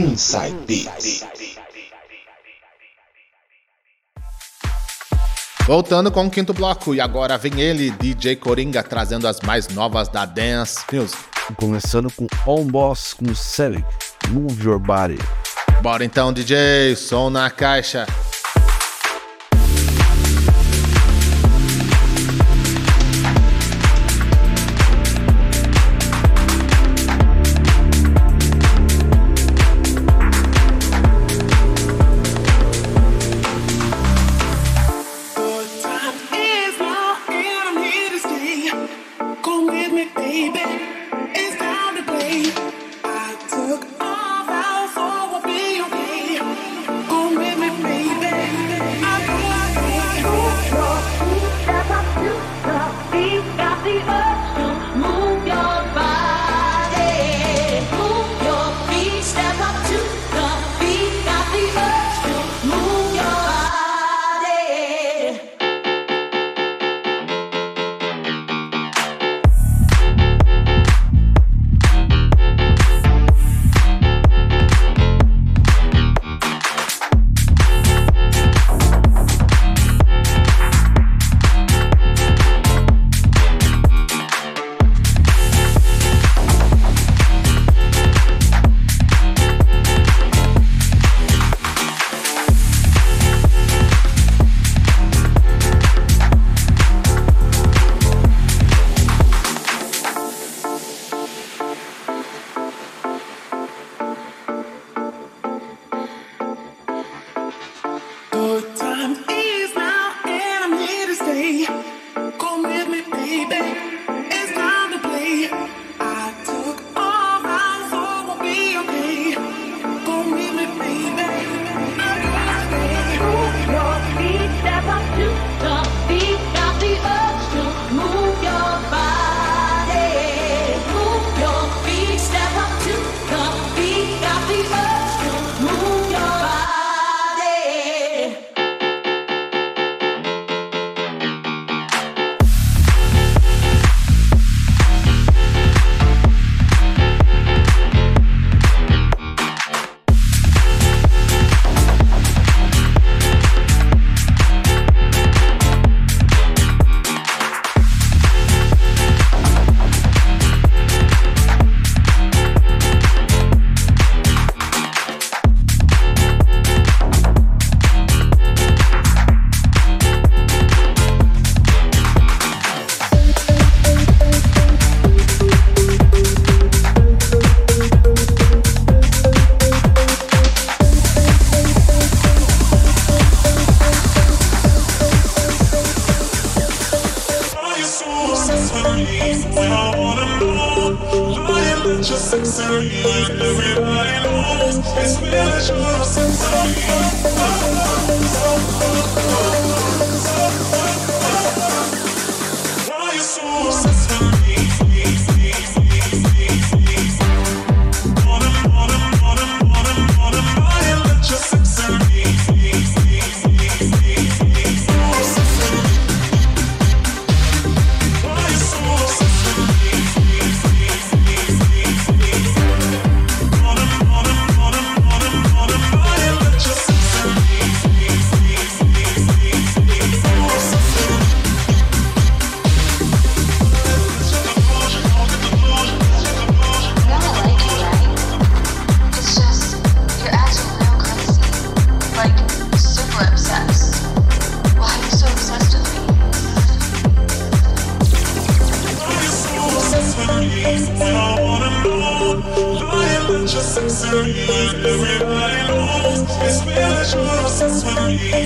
Inside Beats. Voltando com o quinto bloco, e agora vem ele, DJ Coringa, trazendo as mais novas da Dance Music. Começando com On Boss com Celic, Move Your Body. Bora então, DJ, som na caixa.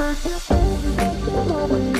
Perfect.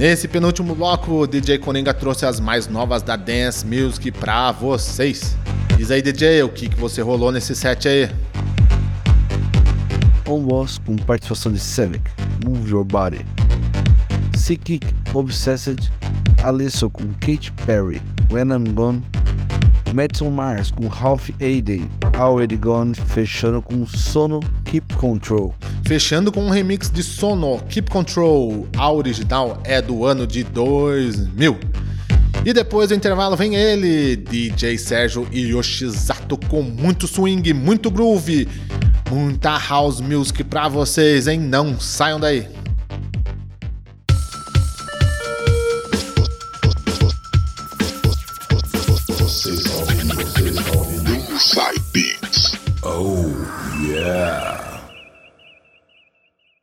Nesse penúltimo bloco, o DJ Coringa trouxe as mais novas da Dance Music pra vocês. Diz aí, DJ, o que, que você rolou nesse set aí? On Boss com participação de Sevic, Move Your Body. Psychic Obsessed, Alesso com Kate Perry, When I'm Gone. Madison Mars com Half A Day, Already Gone, fechando com Sono Keep Control. Fechando com um remix de Sono Keep Control. A original é do ano de 2000. E depois do intervalo vem ele, DJ Sérgio Yoshizato com muito swing, muito groove, muita house music pra vocês, hein? Não saiam daí.